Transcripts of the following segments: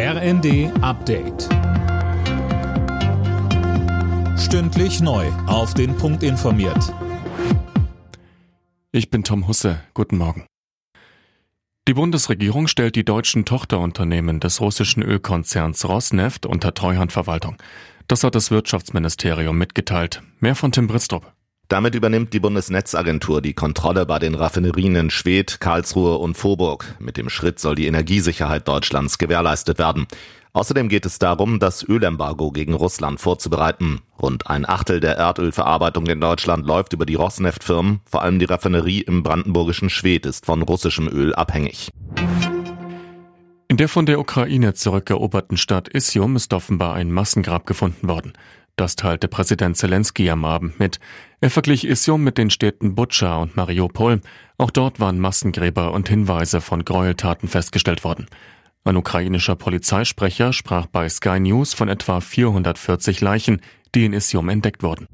RND Update. Stündlich neu. Auf den Punkt informiert. Ich bin Tom Husse. Guten Morgen. Die Bundesregierung stellt die deutschen Tochterunternehmen des russischen Ölkonzerns Rosneft unter Treuhandverwaltung. Das hat das Wirtschaftsministerium mitgeteilt. Mehr von Tim Bristrup. Damit übernimmt die Bundesnetzagentur die Kontrolle bei den Raffinerien in Schwedt, Karlsruhe und Vorburg. Mit dem Schritt soll die Energiesicherheit Deutschlands gewährleistet werden. Außerdem geht es darum, das Ölembargo gegen Russland vorzubereiten. Rund ein Achtel der Erdölverarbeitung in Deutschland läuft über die Rosneft-Firmen. Vor allem die Raffinerie im brandenburgischen Schwedt ist von russischem Öl abhängig. In der von der Ukraine zurückeroberten Stadt Isium ist offenbar ein Massengrab gefunden worden. Das teilte Präsident Zelensky am Abend mit. Er verglich Isium mit den Städten Butscha und Mariupol. Auch dort waren Massengräber und Hinweise von Gräueltaten festgestellt worden. Ein ukrainischer Polizeisprecher sprach bei Sky News von etwa 440 Leichen, die in Isium entdeckt wurden.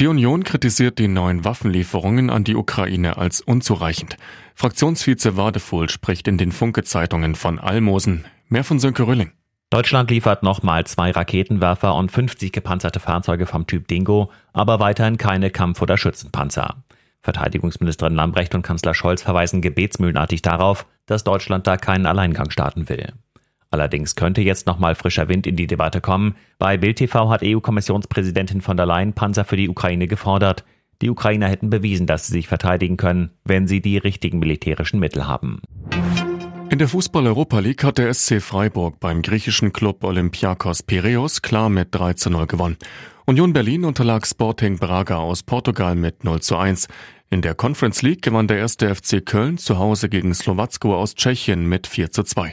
Die Union kritisiert die neuen Waffenlieferungen an die Ukraine als unzureichend. Fraktionsvize Wadefuhl spricht in den Funke-Zeitungen von Almosen. Mehr von Sönke Rülling. Deutschland liefert nochmal zwei Raketenwerfer und 50 gepanzerte Fahrzeuge vom Typ Dingo, aber weiterhin keine Kampf- oder Schützenpanzer. Verteidigungsministerin Lambrecht und Kanzler Scholz verweisen gebetsmühlenartig darauf, dass Deutschland da keinen Alleingang starten will. Allerdings könnte jetzt nochmal frischer Wind in die Debatte kommen. Bei Bild TV hat EU-Kommissionspräsidentin von der Leyen Panzer für die Ukraine gefordert. Die Ukrainer hätten bewiesen, dass sie sich verteidigen können, wenn sie die richtigen militärischen Mittel haben. In der Fußball-Europa League hat der SC Freiburg beim griechischen Club Olympiakos Piraeus klar mit 3 zu 0 gewonnen. Union Berlin unterlag Sporting Braga aus Portugal mit 0 zu 1. In der Conference League gewann der erste FC Köln zu Hause gegen Slowacko aus Tschechien mit 4 zu 2.